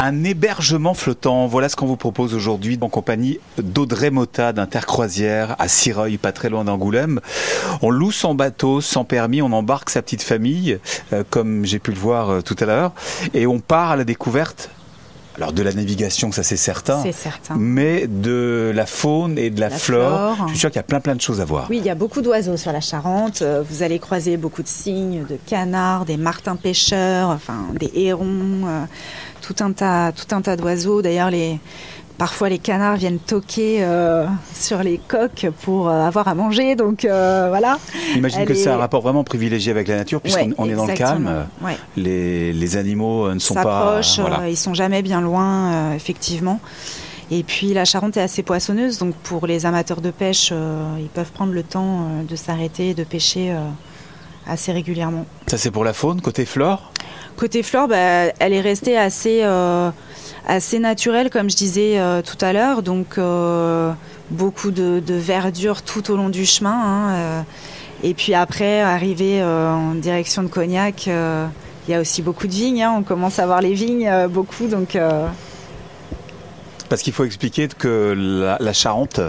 un hébergement flottant, voilà ce qu'on vous propose aujourd'hui en compagnie d'Audrey Mota d'Intercroisière à Sireuil, pas très loin d'Angoulême. On loue son bateau sans permis, on embarque sa petite famille, euh, comme j'ai pu le voir euh, tout à l'heure, et on part à la découverte alors de la navigation, ça c'est certain, certain, mais de la faune et de la, flore. Je suis sûr qu'il y a plein plein de choses à voir. Oui, il y a beaucoup d'oiseaux sur la Charente. Euh, vous allez croiser beaucoup de cygnes, de canards, des martins pêcheurs, enfin des hérons tout un tas, tout un tas d'oiseaux. D'ailleurs, les, parfois les canards viennent toquer euh, sur les coques pour euh, avoir à manger. Donc euh, voilà. J'imagine que c'est un rapport vraiment privilégié avec la nature, puisqu'on est dans le calme. Les, animaux ne sont pas. Voilà. ils sont jamais bien loin, effectivement. Et puis la Charente est assez poissonneuse, donc pour les amateurs de pêche, ils peuvent prendre le temps de s'arrêter, de pêcher assez régulièrement. Ça c'est pour la faune, côté flore? Côté flore, bah, elle est restée assez, assez naturelle, comme je disais euh, tout à l'heure. Donc, euh, beaucoup de, verdure tout au long du chemin. Hein, et puis après, arrivé en direction de Cognac, il y a aussi beaucoup de vignes. Hein. on commence à voir les vignes beaucoup. Donc, Parce qu'il faut expliquer que la Charente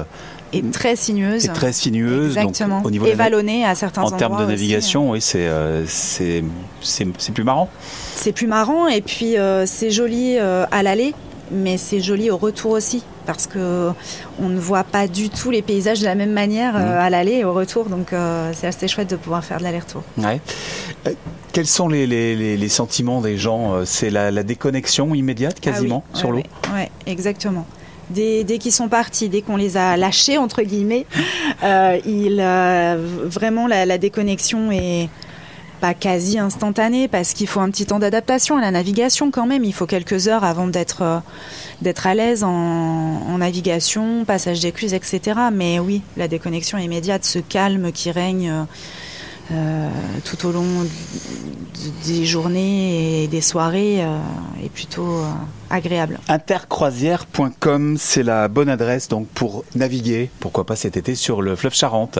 est très sinueuse. Très sinueuse. Exactement. au niveau et vallonnée à certains endroits. En termes de navigation, oui, euh, c'est c'est plus marrant. C'est plus marrant et puis euh, c'est joli euh, à l'aller, mais c'est joli au retour aussi parce que on ne voit pas du tout les paysages de la même manière mmh. à l'aller et au retour. Donc c'est assez chouette de pouvoir faire de l'aller-retour. Ouais. Quels sont les, les, les, sentiments des gens C'est la, la, déconnexion immédiate quasiment ah sur l'eau Oui, exactement dès, qu'ils sont partis, dès qu'on les a lâchés, entre guillemets, euh, euh, vraiment la, déconnexion est pas quasi instantanée parce qu'il faut un petit temps d'adaptation à la navigation quand même. Il faut quelques heures avant d'être euh, à l'aise en, navigation, passage d'écluses, etc. Mais oui, la déconnexion immédiate, ce calme qui règne. Euh, tout au long des journées et des soirées euh, est plutôt euh, agréable. Intercroisière.com, c'est la bonne adresse donc pour naviguer, pourquoi pas cet été sur le fleuve Charente.